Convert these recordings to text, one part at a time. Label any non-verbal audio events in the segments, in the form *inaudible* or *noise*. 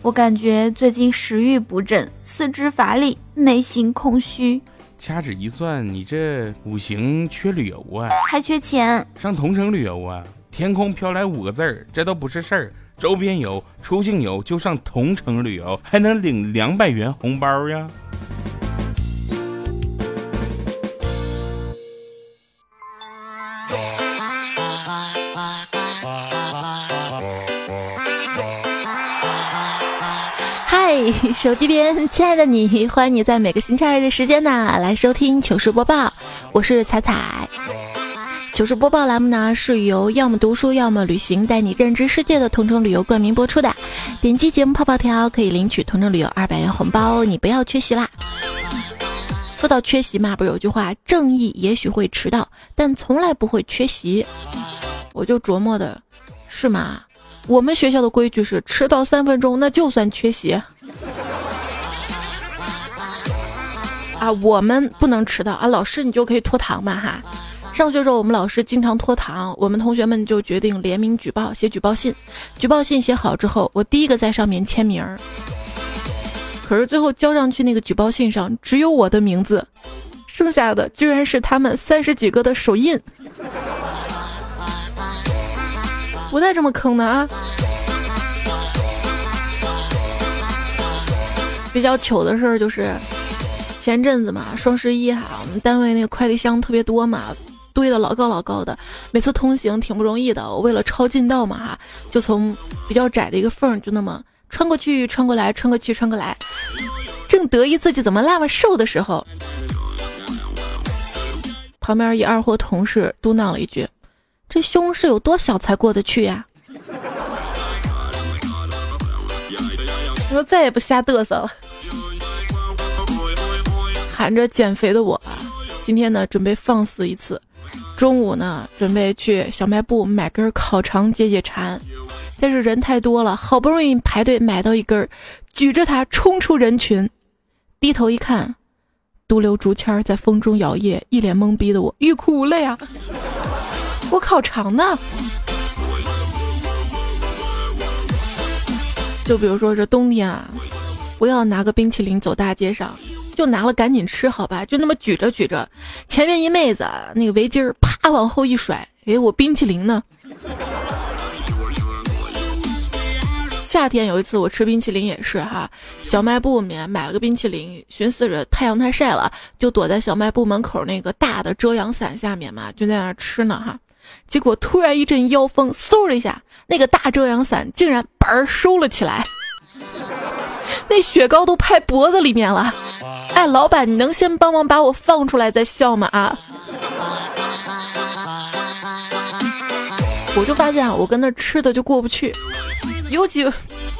我感觉最近食欲不振，四肢乏力，内心空虚。掐指一算，你这五行缺旅游啊，还缺钱。上同城旅游啊，天空飘来五个字儿，这都不是事儿。周边游、出境游就上同城旅游，还能领两百元红包呀。手机边，亲爱的你，欢迎你在每个星期二的时间呢来收听糗事播报。我是彩彩。糗事播报栏目呢是由要么读书要么旅行带你认知世界的同城旅游冠名播出的。点击节目泡泡条可以领取同城旅游二百元红包，你不要缺席啦。说到缺席嘛，不是有句话，正义也许会迟到，但从来不会缺席。我就琢磨的，是吗？我们学校的规矩是迟到三分钟那就算缺席。啊，我们不能迟到啊！老师，你就可以拖堂嘛哈。上学时候，我们老师经常拖堂，我们同学们就决定联名举报，写举报信。举报信写好之后，我第一个在上面签名儿。可是最后交上去那个举报信上只有我的名字，剩下的居然是他们三十几个的手印。不带这么坑的啊！比较糗的事儿就是。前阵子嘛，双十一哈，我们单位那个快递箱特别多嘛，堆的老高老高的，每次通行挺不容易的。我为了抄近道嘛哈，就从比较窄的一个缝就那么穿过去、穿过来、穿过去、穿过来，正得意自己怎么那么瘦的时候，旁边一二货同事嘟囔了一句：“这胸是有多小才过得去呀？”我再也不瞎嘚瑟了。喊着减肥的我啊，今天呢准备放肆一次。中午呢准备去小卖部买根烤肠解解馋，但是人太多了，好不容易排队买到一根，举着它冲出人群，低头一看，独留竹签在风中摇曳，一脸懵逼的我欲哭无泪啊！我烤肠呢？就比如说这冬天啊，不要拿个冰淇淋走大街上。就拿了赶紧吃好吧，就那么举着举着，前面一妹子那个围巾啪往后一甩，哎，我冰淇淋呢？夏天有一次我吃冰淇淋也是哈，小卖部里面买了个冰淇淋，寻思着太阳太晒了，就躲在小卖部门口那个大的遮阳伞下面嘛，就在那吃呢哈，结果突然一阵妖风，嗖的一下，那个大遮阳伞竟然嘣儿收了起来，那雪糕都拍脖子里面了。哎，老板，你能先帮忙把我放出来再笑吗？啊！我就发现啊，我跟那吃的就过不去，尤其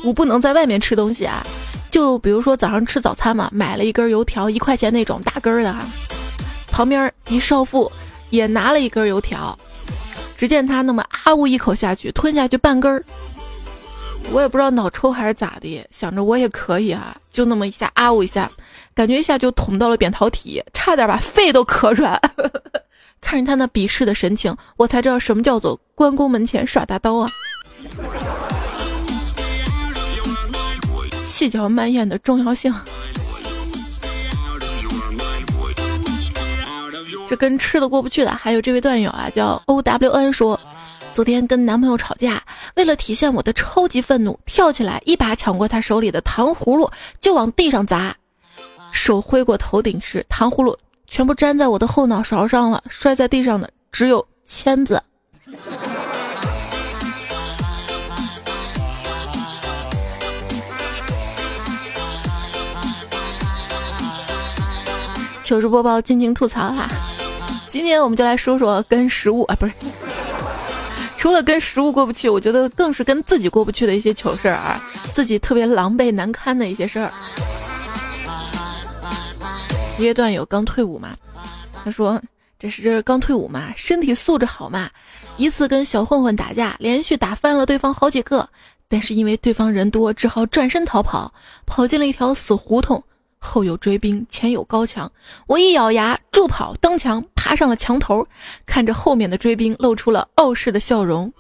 我不能在外面吃东西啊。就比如说早上吃早餐嘛，买了一根油条，一块钱那种大根儿的哈。旁边一少妇也拿了一根油条，只见他那么啊呜一口下去，吞下去半根儿。我也不知道脑抽还是咋的，想着我也可以啊，就那么一下啊呜一下。感觉一下就捅到了扁桃体，差点把肺都咳出来。*laughs* 看着他那鄙视的神情，我才知道什么叫做关公门前耍大刀啊！细嚼慢咽的重要性。这跟吃的过不去的，还有这位段友啊，叫 O W N 说，昨天跟男朋友吵架，为了体现我的超级愤怒，跳起来一把抢过他手里的糖葫芦，就往地上砸。手挥过头顶时，糖葫芦全部粘在我的后脑勺上了，摔在地上的只有签子。*laughs* 糗事播报，尽情吐槽哈！今天我们就来说说跟食物啊，不是，*laughs* 除了跟食物过不去，我觉得更是跟自己过不去的一些糗事儿啊，自己特别狼狈难堪的一些事儿。一个段友刚退伍嘛，他说这是刚退伍嘛，身体素质好嘛。一次跟小混混打架，连续打翻了对方好几个，但是因为对方人多，只好转身逃跑，跑进了一条死胡同，后有追兵，前有高墙。我一咬牙助跑蹬墙，爬上了墙头，看着后面的追兵，露出了傲视的笑容。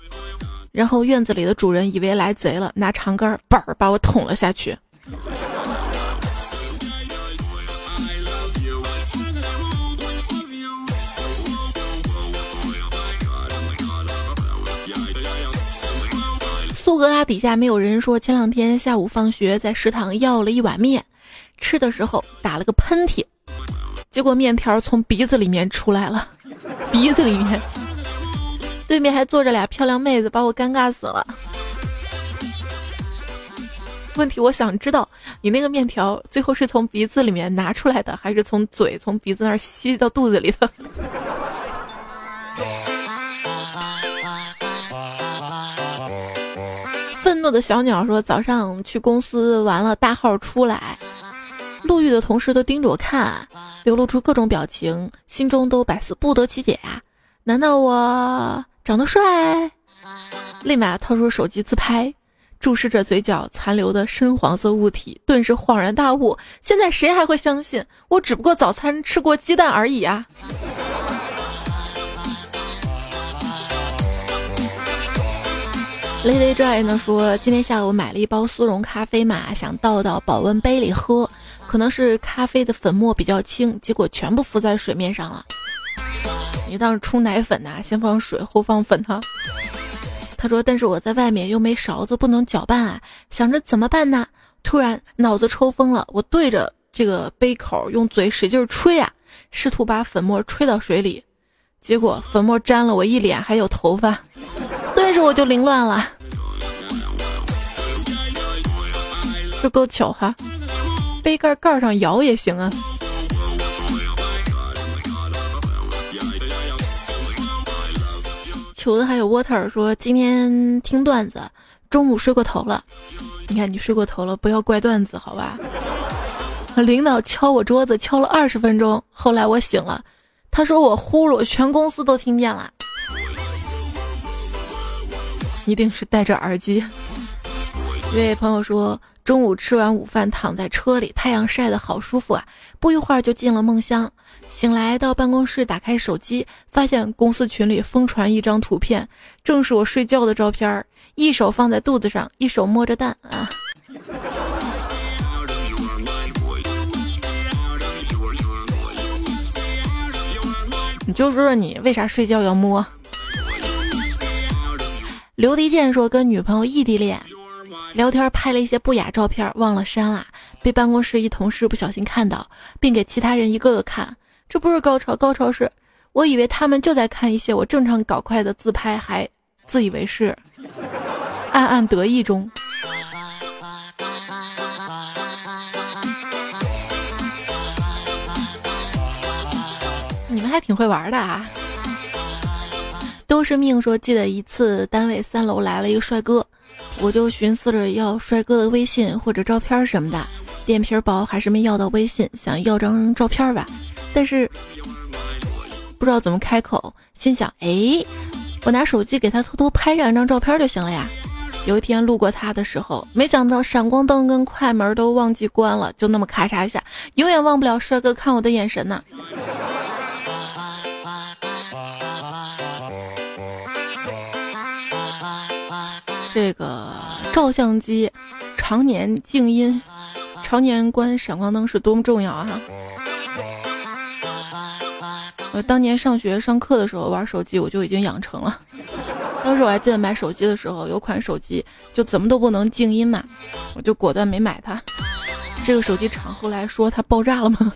然后院子里的主人以为来贼了，拿长杆儿板儿把我捅了下去。苏格拉底下没有人说，前两天下午放学在食堂要了一碗面，吃的时候打了个喷嚏，结果面条从鼻子里面出来了，鼻子里面。对面还坐着俩漂亮妹子，把我尴尬死了。问题我想知道，你那个面条最后是从鼻子里面拿出来的，还是从嘴从鼻子那儿吸到肚子里的？*laughs* 愤怒的小鸟说：“早上去公司完了，大号出来，路遇的同事都盯着我看，流露出各种表情，心中都百思不得其解啊！难道我长得帅？”立马掏出手机自拍，注视着嘴角残留的深黄色物体，顿时恍然大悟：现在谁还会相信我只不过早餐吃过鸡蛋而已啊？Lady Dry 呢说，今天下午买了一包速溶咖啡嘛，想倒到保温杯里喝，可能是咖啡的粉末比较轻，结果全部浮在水面上了。你当是冲奶粉呐？先放水后放粉哈。他说，但是我在外面又没勺子，不能搅拌啊，想着怎么办呢？突然脑子抽风了，我对着这个杯口用嘴使劲吹啊，试图把粉末吹到水里，结果粉末沾了我一脸还有头发。顿时我就凌乱了，这够巧哈！杯盖盖上摇也行啊。球子还有 water 说今天听段子，中午睡过头了。你看你睡过头了，不要怪段子好吧？领导敲我桌子敲了二十分钟，后来我醒了，他说我呼噜，全公司都听见了。一定是戴着耳机。一位朋友说，中午吃完午饭，躺在车里，太阳晒得好舒服啊！不一会儿就进了梦乡。醒来到办公室，打开手机，发现公司群里疯传一张图片，正是我睡觉的照片，一手放在肚子上，一手摸着蛋啊！你就说说你为啥睡觉要摸？刘迪健说：“跟女朋友异地恋，聊天拍了一些不雅照片，忘了删了，被办公室一同事不小心看到，并给其他人一个个看。这不是高潮，高潮是，我以为他们就在看一些我正常搞快的自拍，还自以为是，暗暗得意中。你们还挺会玩的啊！”都是命说，记得一次单位三楼来了一个帅哥，我就寻思着要帅哥的微信或者照片什么的，脸皮薄还是没要到微信，想要张照片吧，但是不知道怎么开口，心想，哎，我拿手机给他偷偷拍上一张照片就行了呀。有一天路过他的时候，没想到闪光灯跟快门都忘记关了，就那么咔嚓一下，永远忘不了帅哥看我的眼神呢。这个照相机常年静音，常年关闪光灯是多么重要啊！我当年上学上课的时候玩手机，我就已经养成了。*laughs* 当时我还记得买手机的时候，有款手机就怎么都不能静音嘛，我就果断没买它。这个手机厂后来说它爆炸了吗？*laughs*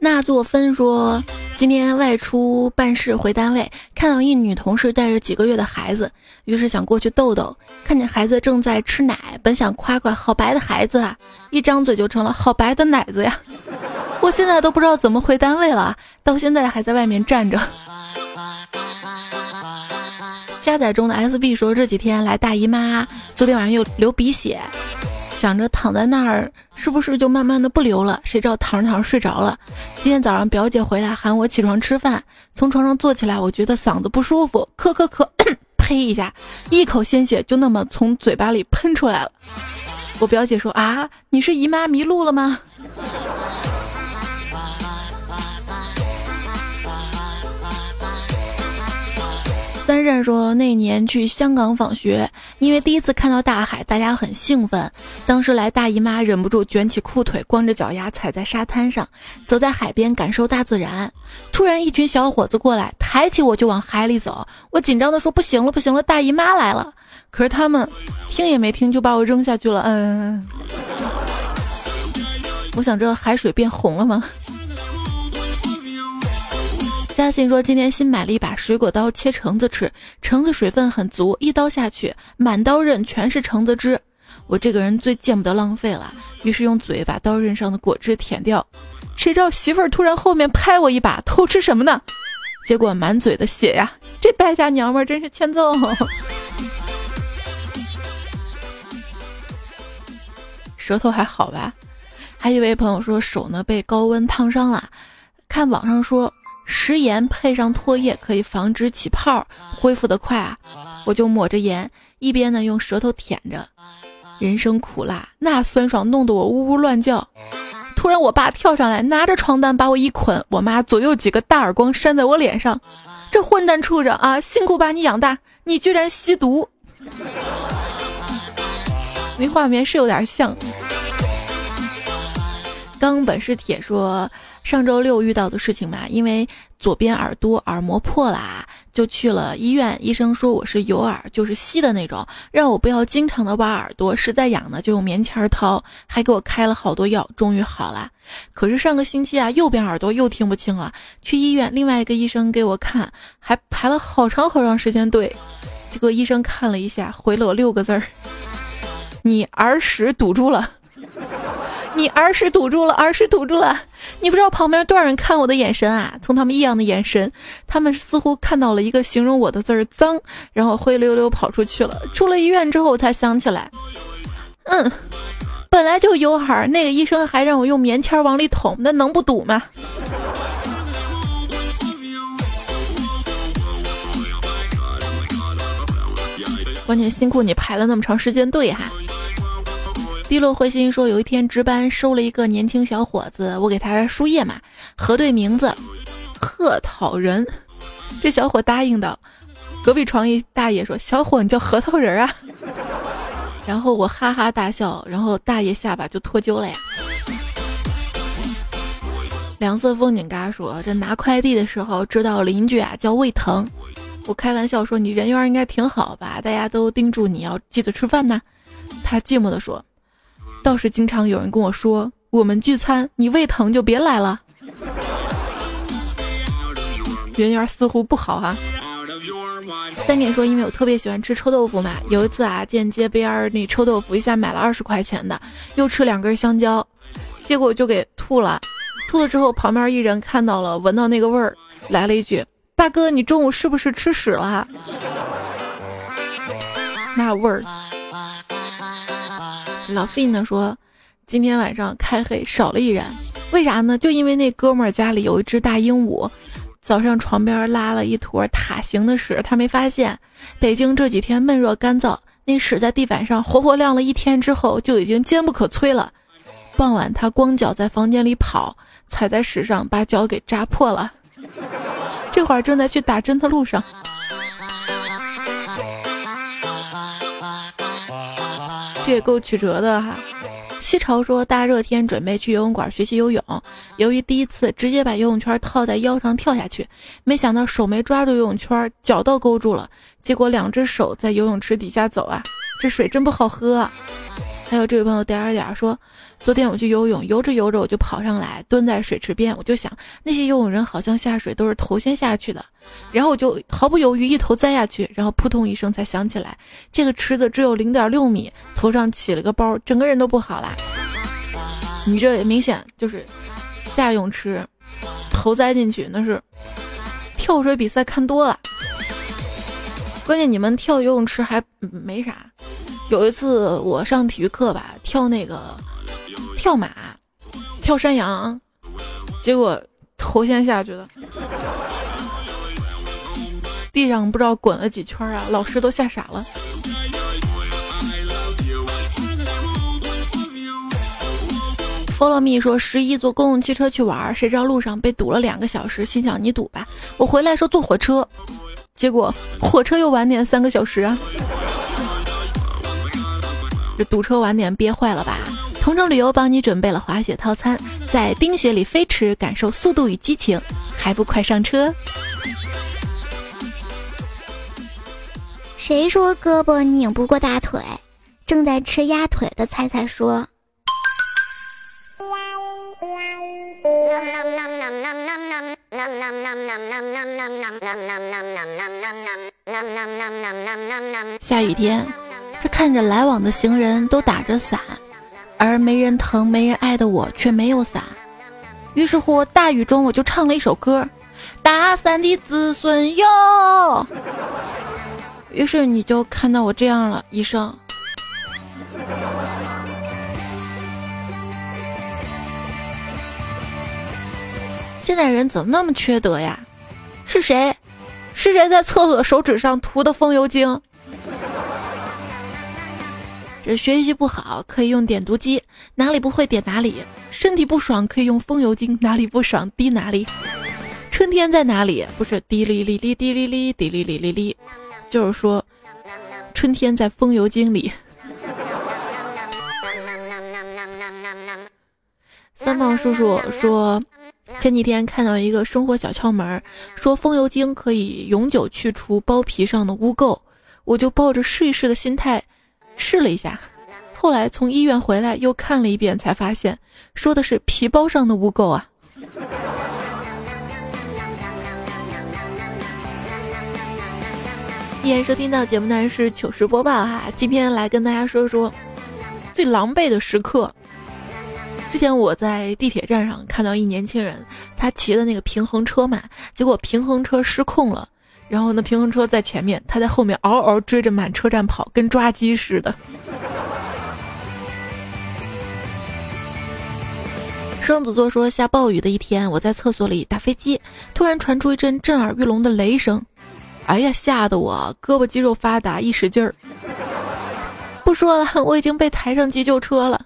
那作分说。今天外出办事回单位，看到一女同事带着几个月的孩子，于是想过去逗逗。看见孩子正在吃奶，本想夸夸好白的孩子啊，一张嘴就成了好白的奶子呀！*laughs* 我现在都不知道怎么回单位了，到现在还在外面站着。加载中的 SB 说这几天来大姨妈，昨天晚上又流鼻血。想着躺在那儿是不是就慢慢的不流了？谁知道躺着躺着睡着了。今天早上表姐回来喊我起床吃饭，从床上坐起来，我觉得嗓子不舒服，咳咳咳，*clears throat* 呸一下，一口鲜血就那么从嘴巴里喷出来了。我表姐说啊，你是姨妈迷路了吗？三善说，那年去香港访学，因为第一次看到大海，大家很兴奋。当时来大姨妈，忍不住卷起裤腿，光着脚丫踩在沙滩上，走在海边，感受大自然。突然，一群小伙子过来，抬起我就往海里走。我紧张的说：“不行了，不行了，大姨妈来了！”可是他们听也没听，就把我扔下去了。嗯，我想这海水变红了吗？嘉信说：“今天新买了一把水果刀，切橙子吃。橙子水分很足，一刀下去，满刀刃全是橙子汁。我这个人最见不得浪费了，于是用嘴把刀刃上的果汁舔掉。谁知道媳妇儿突然后面拍我一把，偷吃什么呢？结果满嘴的血呀！这败家娘们儿真是欠揍。舌头还好吧？还一位朋友说手呢被高温烫伤了，看网上说。”食盐配上唾液可以防止起泡，恢复的快啊！我就抹着盐，一边呢用舌头舔着。人生苦辣，那酸爽弄得我呜呜乱叫。突然，我爸跳上来，拿着床单把我一捆，我妈左右几个大耳光扇在我脸上。这混蛋畜生啊！辛苦把你养大，你居然吸毒！那画面是有点像。钢本是铁说。上周六遇到的事情嘛，因为左边耳朵耳膜破了，就去了医院。医生说我是有耳，就是吸的那种，让我不要经常的挖耳朵，实在痒呢就用棉签掏，还给我开了好多药，终于好了。可是上个星期啊，右边耳朵又听不清了，去医院，另外一个医生给我看，还排了好长好长时间队。结果医生看了一下，回了我六个字儿：你耳屎堵住了。你耳屎堵住了，耳屎堵住了。你不知道旁边多少人看我的眼神啊？从他们异样的眼神，他们似乎看到了一个形容我的字儿“脏”，然后灰溜溜跑出去了。出了医院之后，我才想起来，嗯，本来就有耳，那个医生还让我用棉签往里捅，那能不堵吗？关键辛苦你排了那么长时间队哈。低落灰心说：“有一天值班收了一个年轻小伙子，我给他输液嘛，核对名字，贺讨人。*laughs* 这小伙答应的。隔壁床一大爷说：‘小伙，你叫核桃仁啊？’ *laughs* 然后我哈哈大笑，然后大爷下巴就脱臼了呀。两色风景嘎说：这拿快递的时候知道邻居啊叫胃疼，我开玩笑说你人缘应该挺好吧？大家都叮嘱你要记得吃饭呐。他寂寞的说。”倒是经常有人跟我说，我们聚餐，你胃疼就别来了。人缘似乎不好哈。三点说，因为我特别喜欢吃臭豆腐嘛，有一次啊，见街边那臭豆腐，一下买了二十块钱的，又吃两根香蕉，结果就给吐了。吐了之后，旁边一人看到了，闻到那个味儿，来了一句：“大哥，你中午是不是吃屎了？”那味儿。老费呢说，今天晚上开黑少了一人，为啥呢？就因为那哥们儿家里有一只大鹦鹉，早上床边拉了一坨塔形的屎，他没发现。北京这几天闷热干燥，那屎在地板上活活晾了一天之后，就已经坚不可摧了。傍晚他光脚在房间里跑，踩在屎上，把脚给扎破了。*laughs* 这会儿正在去打针的路上。这也够曲折的哈。西潮说，大热天准备去游泳馆学习游泳，由于第一次直接把游泳圈套在腰上跳下去，没想到手没抓住游泳圈，脚倒勾住了，结果两只手在游泳池底下走啊，这水真不好喝。啊还有这位朋友点儿点说，昨天我去游泳，游着游着我就跑上来，蹲在水池边，我就想那些游泳人好像下水都是头先下去的，然后我就毫不犹豫一头栽下去，然后扑通一声才想起来，这个池子只有零点六米，头上起了个包，整个人都不好啦。你这也明显就是下泳池，头栽进去，那是跳水比赛看多了。关键你们跳游泳池还没啥。有一次我上体育课吧，跳那个跳马、跳山羊，结果头先下去的，地上不知道滚了几圈啊，老师都吓傻了。Follow me 说十一坐公共汽车去玩，谁知道路上被堵了两个小时，心想你堵吧，我回来说坐火车。结果火车又晚点三个小时啊！这堵车晚点憋坏了吧？同程旅游帮你准备了滑雪套餐，在冰雪里飞驰，感受速度与激情，还不快上车？谁说胳膊拧不过大腿？正在吃鸭腿的菜菜说。下雨天，这看着来往的行人都打着伞，而没人疼、没人爱的我却没有伞。于是乎，大雨中我就唱了一首歌：“打伞的子孙哟。”于是你就看到我这样了，医生。现在人怎么那么缺德呀？是谁？是谁在厕所手指上涂的风油精？这学习不好可以用点读机，哪里不会点哪里；身体不爽可以用风油精，哪里不爽滴哪里。春天在哪里？不是滴哩哩哩滴哩哩滴哩哩哩哩，就是说春天在风油精里。三胖叔叔说。前几天看到一个生活小窍门，说风油精可以永久去除包皮上的污垢，我就抱着试一试的心态试了一下。后来从医院回来又看了一遍，才发现说的是皮包上的污垢啊。依然收听到节目呢是糗事播报哈，今天来跟大家说说最狼狈的时刻。之前我在地铁站上看到一年轻人，他骑的那个平衡车嘛，结果平衡车失控了，然后那平衡车在前面，他在后面嗷嗷追着满车站跑，跟抓鸡似的。双子座说下暴雨的一天，我在厕所里打飞机，突然传出一阵震耳欲聋的雷声，哎呀，吓得我胳膊肌肉发达，一使劲儿。不说了，我已经被抬上急救车了。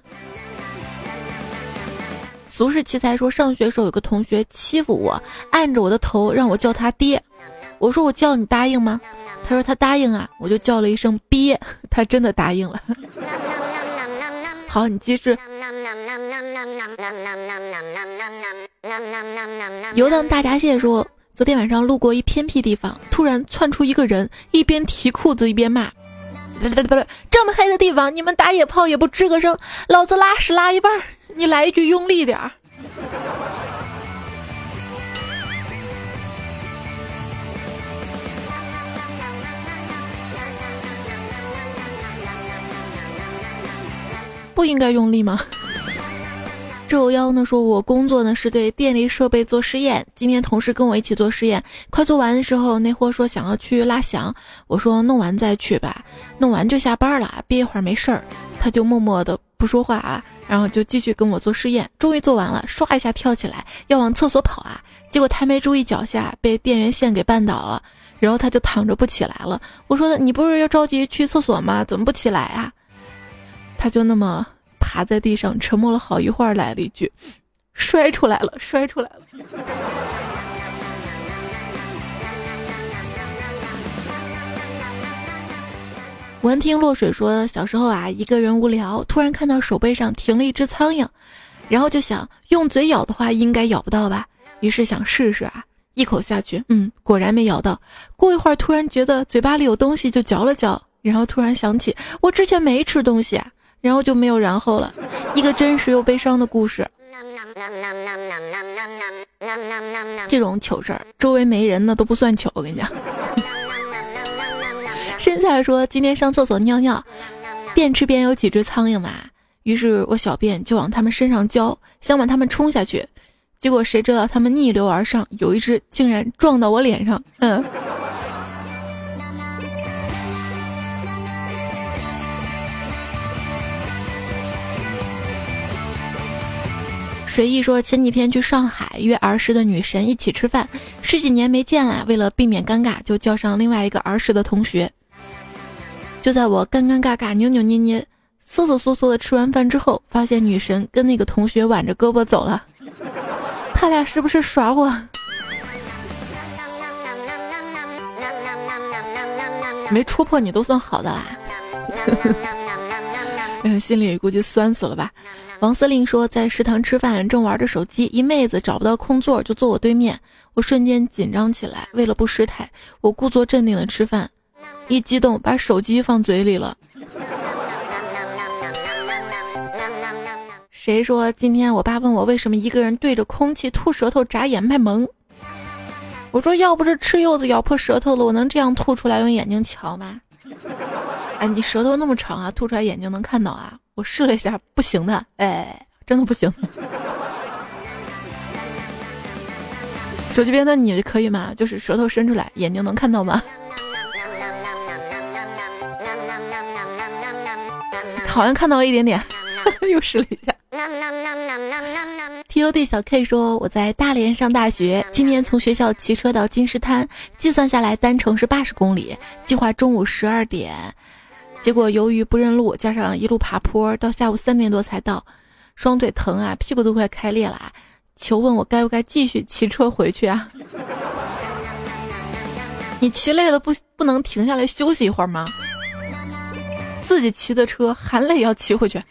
俗世奇才说，上学时候有个同学欺负我，按着我的头让我叫他爹。我说我叫你答应吗？他说他答应啊，我就叫了一声憋，*laughs* 他真的答应了。*laughs* 好，你继续。游荡大闸蟹说，昨天晚上路过一偏僻地方，突然窜出一个人，一边提裤子一边骂：“这么黑的地方，你们打野炮也不吱个声，老子拉屎拉一半。”你来一句用力点儿，不应该用力吗？周幺呢说，我工作呢是对电力设备做试验。今天同事跟我一起做试验，快做完的时候，那货说想要去拉翔，我说弄完再去吧，弄完就下班了，憋一会儿没事儿。他就默默的不说话啊。然后就继续跟我做试验，终于做完了，唰一下跳起来要往厕所跑啊！结果他没注意脚下被电源线给绊倒了，然后他就躺着不起来了。我说你不是要着急去厕所吗？怎么不起来啊？他就那么趴在地上沉默了好一会儿，来了一句：“摔出来了，摔出来了。”闻听落水说，小时候啊，一个人无聊，突然看到手背上停了一只苍蝇，然后就想用嘴咬的话，应该咬不到吧？于是想试试啊，一口下去，嗯，果然没咬到。过一会儿，突然觉得嘴巴里有东西，就嚼了嚼，然后突然想起我之前没吃东西啊，然后就没有然后了。一个真实又悲伤的故事。这种糗事儿，周围没人那都不算糗，我跟你讲。*laughs* 身材说今天上厕所尿尿，边吃边有几只苍蝇嘛，于是我小便就往他们身上浇，想把他们冲下去，结果谁知道他们逆流而上，有一只竟然撞到我脸上，嗯。随意说前几天去上海约儿时的女神一起吃饭，十几年没见了，为了避免尴尬，就叫上另外一个儿时的同学。就在我尴尴尬尬、扭扭捏捏、瑟瑟缩缩的吃完饭之后，发现女神跟那个同学挽着胳膊走了。他俩是不是耍我？没戳破你都算好的啦。*laughs* 嗯，心里估计酸死了吧。王司令说，在食堂吃饭，正玩着手机，一妹子找不到空座，就坐我对面，我瞬间紧张起来。为了不失态，我故作镇定的吃饭，一激动把手机放嘴里了。谁说今天我爸问我为什么一个人对着空气吐舌头眨眼卖萌？我说要不是吃柚子咬破舌头了，我能这样吐出来用眼睛瞧吗？哎，你舌头那么长啊，吐出来眼睛能看到啊？我试了一下，不行的，哎，真的不行。手机边的你可以吗？就是舌头伸出来，眼睛能看到吗？*laughs* 好像看到了一点点，*laughs* 又试了一下。T O D 小 K 说：“我在大连上大学，今年从学校骑车到金石滩，计算下来单程是八十公里，计划中午十二点，结果由于不认路，加上一路爬坡，到下午三点多才到，双腿疼啊，屁股都快开裂了。求问我该不该继续骑车回去啊？*laughs* 你骑累了不不能停下来休息一会儿吗？自己骑的车，含泪要骑回去。”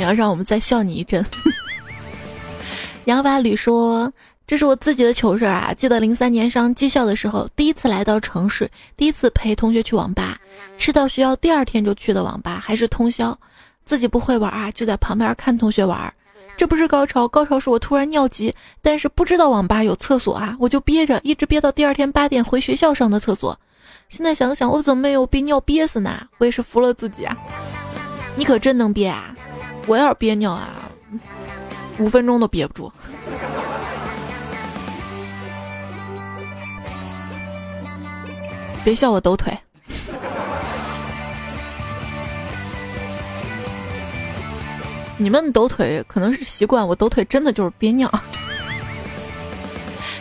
你要让我们再笑你一阵。*laughs* 杨法吕说：“这是我自己的糗事啊！记得零三年上技校的时候，第一次来到城市，第一次陪同学去网吧，吃到学校第二天就去的网吧，还是通宵，自己不会玩啊，就在旁边看同学玩。这不是高潮，高潮是我突然尿急，但是不知道网吧有厕所啊，我就憋着，一直憋到第二天八点回学校上的厕所。现在想想，我怎么没有被尿憋死呢？我也是服了自己啊！你可真能憋啊！”我要是憋尿啊，五分钟都憋不住。别笑我抖腿，你们抖腿可能是习惯，我抖腿真的就是憋尿。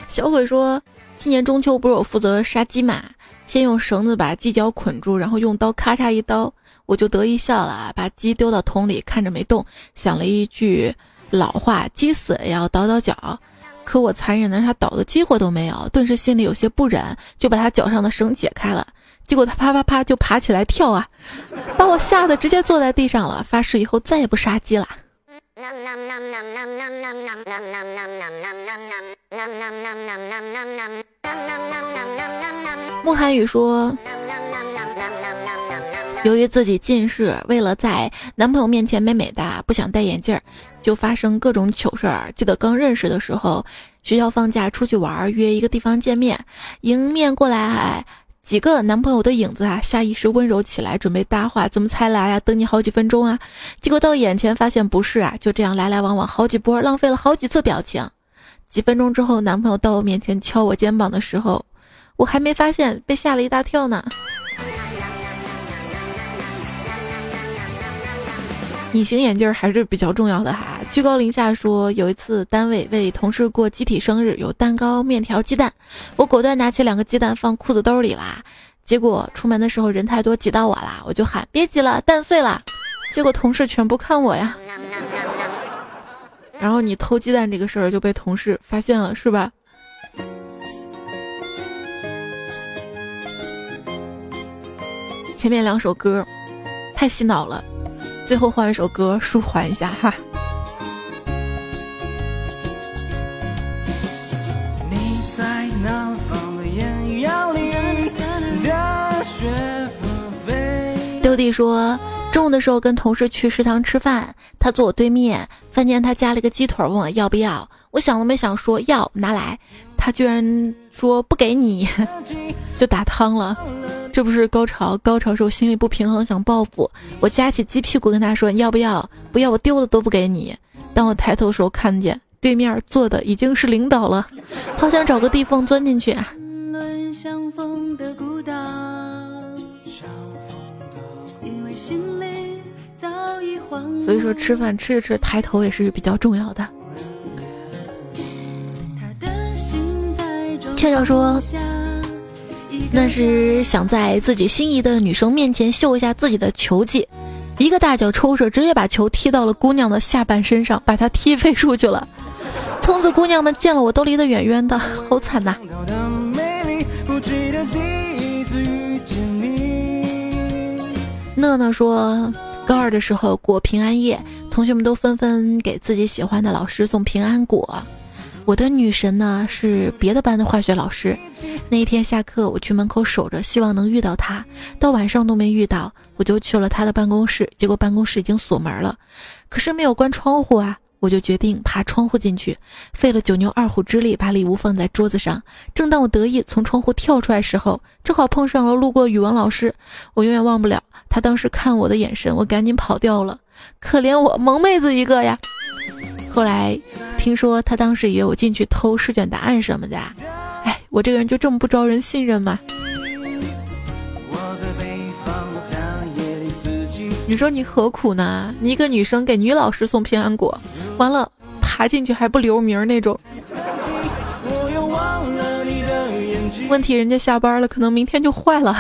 小鬼说，今年中秋不是我负责杀鸡嘛，先用绳子把鸡脚捆住，然后用刀咔嚓一刀。我就得意笑了，把鸡丢到桶里，看着没动，想了一句老话：“鸡死也要倒倒脚。”可我残忍的，让它倒的机会都没有，顿时心里有些不忍，就把它脚上的绳解开了。结果它啪啪啪就爬起来跳啊，把我吓得直接坐在地上了。发誓以后再也不杀鸡了。穆寒雨说。由于自己近视，为了在男朋友面前美美的，不想戴眼镜，就发生各种糗事儿。记得刚认识的时候，学校放假出去玩，约一个地方见面，迎面过来几个男朋友的影子啊，下意识温柔起来，准备搭话，怎么才来啊？等你好几分钟啊！结果到眼前发现不是啊，就这样来来往往好几波，浪费了好几次表情。几分钟之后，男朋友到我面前敲我肩膀的时候，我还没发现，被吓了一大跳呢。隐形眼镜还是比较重要的哈。居高临下说，有一次单位为同事过集体生日，有蛋糕、面条、鸡蛋，我果断拿起两个鸡蛋放裤子兜里啦。结果出门的时候人太多挤到我啦，我就喊别挤了，蛋碎了。结果同事全部看我呀。*laughs* 然后你偷鸡蛋这个事儿就被同事发现了，是吧？前面两首歌太洗脑了。最后换一首歌舒缓一下哈。六弟说，中午的时候跟同事去食堂吃饭，他坐我对面，饭间他加了个鸡腿，问我要不要，我想都没想说要拿来，他居然说不给你，*laughs* 就打汤了。这不是高潮，高潮时候心里不平衡，想报复。我夹起鸡屁股跟他说：“你要不要？不要，我丢了都不给你。”当我抬头时候，看见对面坐的已经是领导了，好想找个地缝钻进去啊！所以说，吃饭吃着吃，抬头也是比较重要的。俏俏说。那是想在自己心仪的女生面前秀一下自己的球技，一个大脚抽射直接把球踢到了姑娘的下半身上，把她踢飞出去了。童子姑娘们见了我都离得远远的，好惨呐！乐乐说，高二的时候过平安夜，同学们都纷纷给自己喜欢的老师送平安果。我的女神呢是别的班的化学老师。那一天下课，我去门口守着，希望能遇到她。到晚上都没遇到，我就去了她的办公室，结果办公室已经锁门了，可是没有关窗户啊。我就决定爬窗户进去，费了九牛二虎之力把礼物放在桌子上。正当我得意从窗户跳出来时候，正好碰上了路过语文老师。我永远忘不了他当时看我的眼神，我赶紧跑掉了。可怜我萌妹子一个呀！后来听说他当时以为我进去偷试卷答案什么的。哎，我这个人就这么不招人信任吗？你说你何苦呢？你一个女生给女老师送平安果，完了爬进去还不留名那种。问题人家下班了，可能明天就坏了。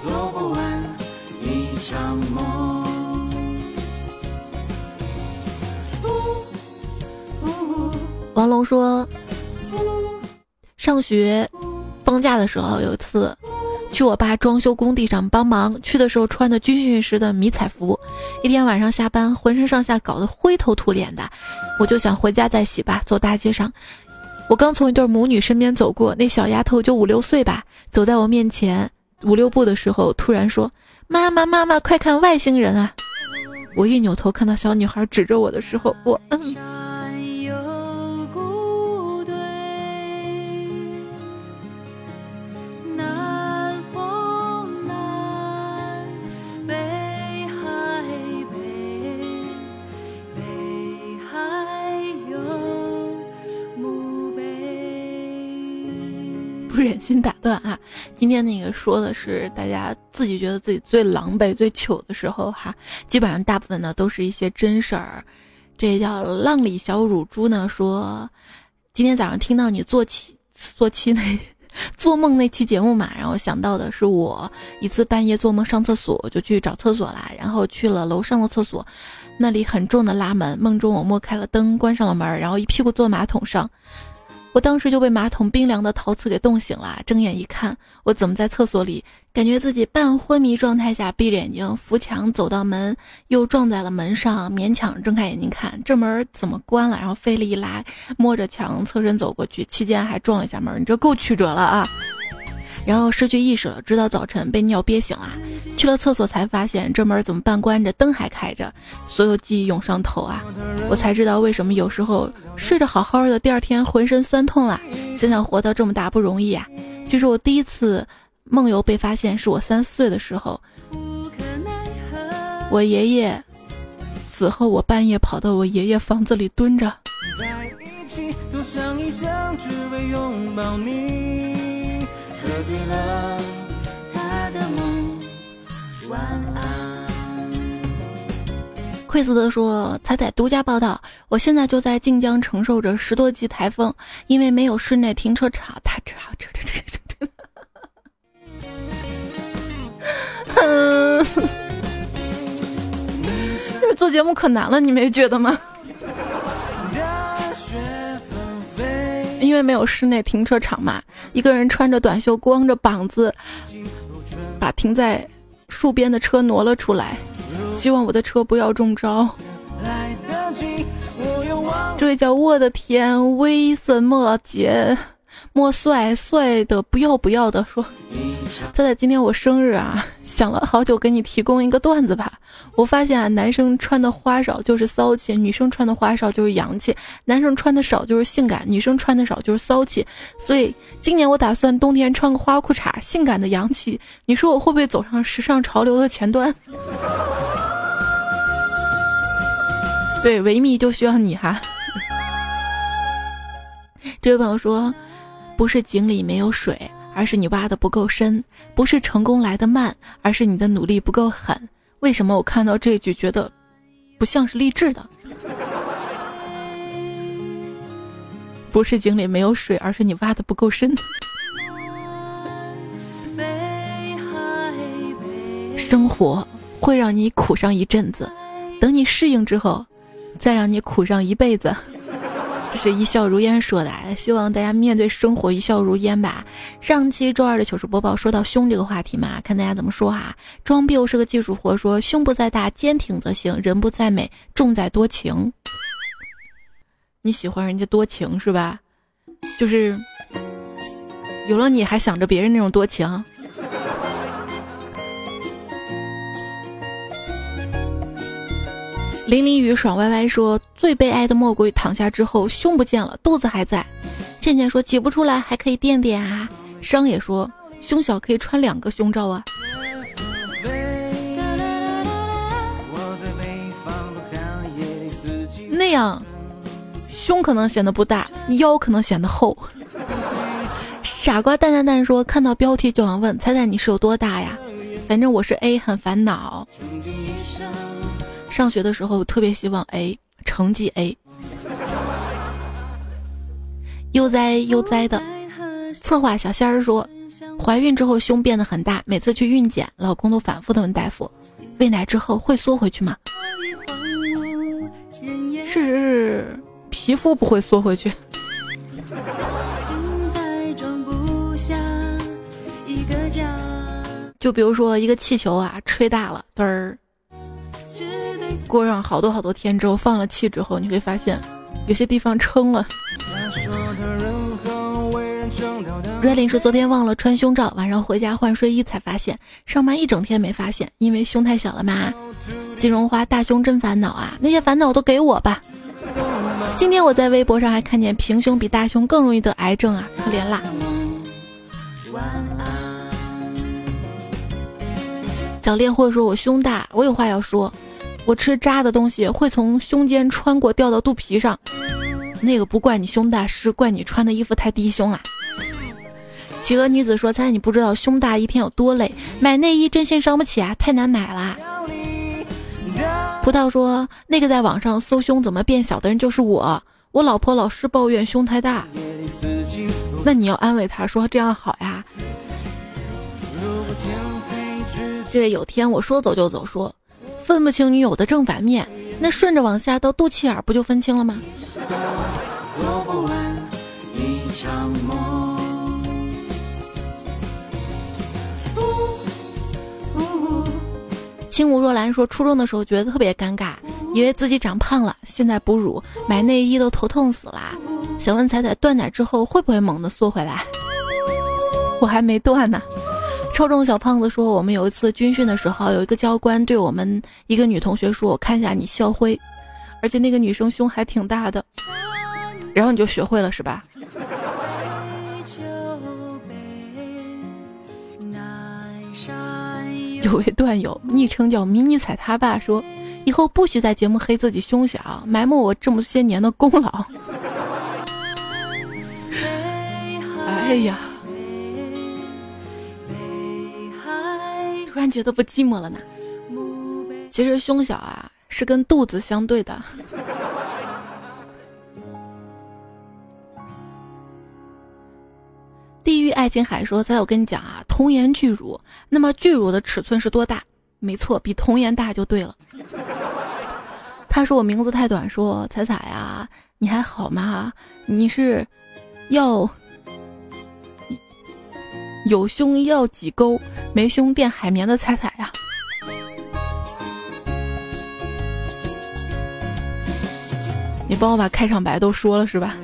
做不完一场梦王龙说，上学放假的时候有一次。去我爸装修工地上帮忙，去的时候穿的军训时的迷彩服，一天晚上下班，浑身上下搞得灰头土脸的，我就想回家再洗吧。走大街上，我刚从一对母女身边走过，那小丫头就五六岁吧，走在我面前五六步的时候，突然说：“妈妈，妈妈，快看外星人啊！”我一扭头看到小女孩指着我的时候，我嗯。今天那个说的是大家自己觉得自己最狼狈、最糗的时候哈，基本上大部分呢都是一些真事儿。这叫浪里小乳猪呢说，今天早上听到你做期做期那做梦那期节目嘛，然后想到的是我一次半夜做梦上厕所，就去找厕所啦，然后去了楼上的厕所，那里很重的拉门，梦中我摸开了灯，关上了门，然后一屁股坐马桶上。我当时就被马桶冰凉的陶瓷给冻醒了，睁眼一看，我怎么在厕所里？感觉自己半昏迷状态下闭着眼睛扶墙走到门，又撞在了门上，勉强睁开眼睛看这门怎么关了，然后费力一拉，摸着墙侧身走过去，期间还撞了一下门，你这够曲折了啊！然后失去意识了，直到早晨被尿憋醒了，去了厕所才发现这门怎么半关着，灯还开着，所有记忆涌上头啊！我才知道为什么有时候睡着好好的，第二天浑身酸痛了。想想活到这么大不容易啊！据说我第一次梦游被发现是我三四岁的时候，我爷爷死后，我半夜跑到我爷爷房子里蹲着。喝醉了他的梦，晚安。奎斯特说：“彩彩独家报道，我现在就在晋江承受着十多级台风，因为没有室内停车场。”他这这这这这，这做节目可难了，你没觉得吗？*laughs* 因为没有室内停车场嘛，一个人穿着短袖，光着膀子，把停在树边的车挪了出来，希望我的车不要中招。这位叫我的天，为什么姐？莫帅帅的不要不要的说，*laughs* 仔仔今天我生日啊，想了好久给你提供一个段子吧。我发现啊，男生穿的花少就是骚气，女生穿的花少就是洋气；男生穿的少就是性感，女生穿的少就是骚气。所以今年我打算冬天穿个花裤衩，性感的洋气。你说我会不会走上时尚潮流的前端？*laughs* 对，维密就需要你哈。*laughs* 这位朋友说。不是井里没有水，而是你挖的不够深；不是成功来的慢，而是你的努力不够狠。为什么我看到这句觉得不像是励志的？不是井里没有水，而是你挖的不够深。生活会让你苦上一阵子，等你适应之后，再让你苦上一辈子。是一笑如烟说的，希望大家面对生活一笑如烟吧。上期周二的糗事播报说到胸这个话题嘛，看大家怎么说哈。装逼又是个技术活，说胸不在大，坚挺则行；人不在美，重在多情。你喜欢人家多情是吧？就是有了你还想着别人那种多情。淋淋雨爽歪歪说最悲哀的莫过于躺下之后胸不见了，肚子还在。倩倩说挤不出来还可以垫垫啊。商也说胸小可以穿两个胸罩啊。那样胸可能显得不大，腰可能显得厚。傻瓜蛋蛋蛋说看到标题就想问猜猜你是有多大呀？反正我是 A，很烦恼。上学的时候特别希望 A 成绩 A，悠哉悠哉的。策划小仙儿说，怀孕之后胸变得很大，每次去孕检，老公都反复的问大夫，喂奶之后会缩回去吗？事实是皮肤不会缩回去。就比如说一个气球啊，吹大了，嘚儿。过上好多好多天之后，放了气之后，你会发现有些地方撑了。瑞林说昨天忘了穿胸罩，晚上回家换睡衣才发现，上班一整天没发现，因为胸太小了嘛。金荣花大胸真烦恼啊，那些烦恼都给我吧。今天我在微博上还看见平胸比大胸更容易得癌症啊，可怜啦。小练会说我胸大，我有话要说。我吃渣的东西会从胸间穿过掉到肚皮上，那个不怪你胸大，是怪你穿的衣服太低胸了。企鹅女子说：“猜你不知道胸大一天有多累，买内衣真心伤不起啊，太难买啦。”葡萄说：“那个在网上搜胸怎么变小的人就是我，我老婆老是抱怨胸太大，那你要安慰她说这样好呀。”这个有天我说走就走说。分不清女友的正反面，那顺着往下到肚脐眼不就分清了吗？轻舞若兰说，初中的时候觉得特别尴尬，以为自己长胖了，现在哺乳买内衣都头痛死了。想问彩彩，断奶之后会不会猛地缩回来？我还没断呢。超中小胖子说：“我们有一次军训的时候，有一个教官对我们一个女同学说：‘我看一下你校徽，而且那个女生胸还挺大的。’然后你就学会了是吧？”有位段友昵称叫迷你彩他爸说：“以后不许在节目黑自己胸小，埋没我这么些年的功劳。”哎呀！突然觉得不寂寞了呢。其实胸小啊是跟肚子相对的。*laughs* 地狱爱琴海说：“在我跟你讲啊，童颜巨乳，那么巨乳的尺寸是多大？没错，比童颜大就对了。”他说我名字太短，说彩彩呀，你还好吗？你是要？有胸要挤沟，没胸垫海绵的彩彩呀！你帮我把开场白都说了是吧？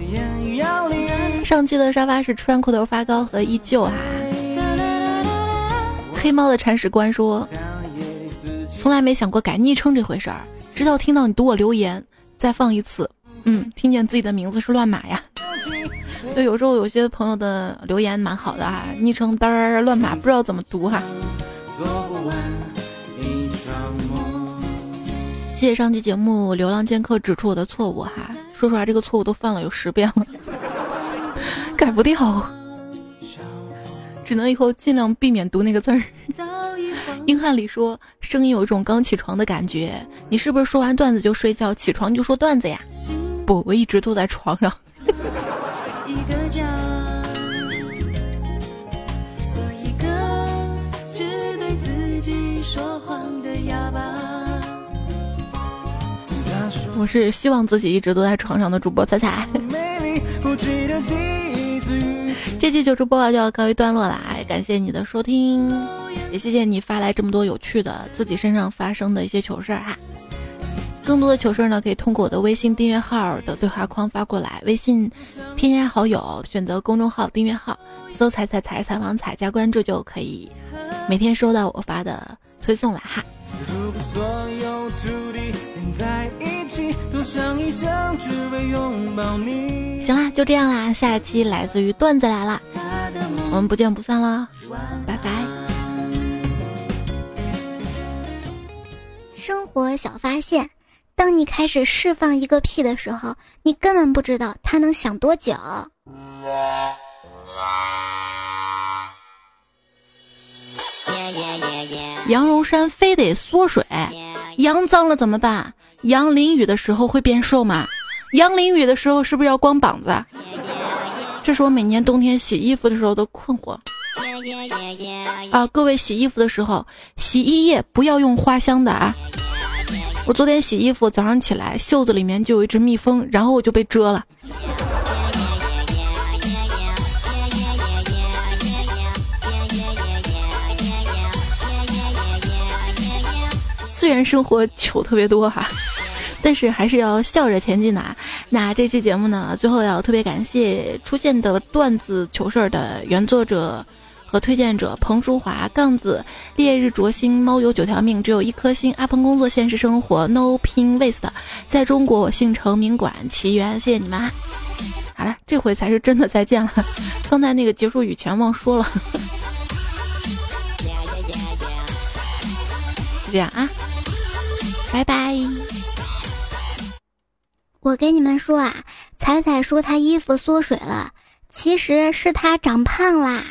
上期的沙发是穿裤头发高和依旧啊。黑猫的铲屎官说，从来没想过改昵称这回事儿，直到听到你读我留言，再放一次，嗯，听见自己的名字是乱码呀。对，有时候有些朋友的留言蛮好的哈，昵称单儿乱码，不知道怎么读哈。谢谢上期节目流浪剑客指出我的错误哈，说实话这个错误都犯了有十遍了，*laughs* 改不掉，只能以后尽量避免读那个字儿。英汉里说声音有一种刚起床的感觉，你是不是说完段子就睡觉，起床就说段子呀？不，我一直都在床上。我是希望自己一直都在床上的主播彩彩。这期糗事播报就要告一段落了，感谢你的收听，也谢谢你发来这么多有趣的自己身上发生的一些糗事儿哈。更多的糗事呢，可以通过我的微信订阅号的对话框发过来。微信添加好友，选择公众号订阅号，搜“彩彩彩是采访彩”加关注就可以，每天收到我发的推送了哈。行啦，就这样啦，下期来自于段子来了，我们不见不散啦，拜拜。生活小发现。当你开始释放一个屁的时候，你根本不知道它能响多久。羊绒衫非得缩水，羊脏了怎么办？羊淋雨的时候会变瘦吗？羊淋雨的时候是不是要光膀子？这是我每年冬天洗衣服的时候的困惑。啊，各位洗衣服的时候，洗衣液不要用花香的啊。我昨天洗衣服，早上起来袖子里面就有一只蜜蜂，然后我就被蛰了。虽然生活糗特别多哈，*laughs* 但是还是要笑着前进的。那这期节目呢，最后要特别感谢出现的段子糗事儿的原作者。和推荐者彭淑华。杠子烈日灼心猫有九条命只有一颗心。阿鹏工作现实生活 no pin waste 在中国我姓程名管奇缘谢谢你们好了这回才是真的再见了。*laughs* 刚才那个结束语前忘说了。*laughs* 就这样啊。拜拜。我跟你们说啊彩彩说她衣服缩水了其实是她长胖啦。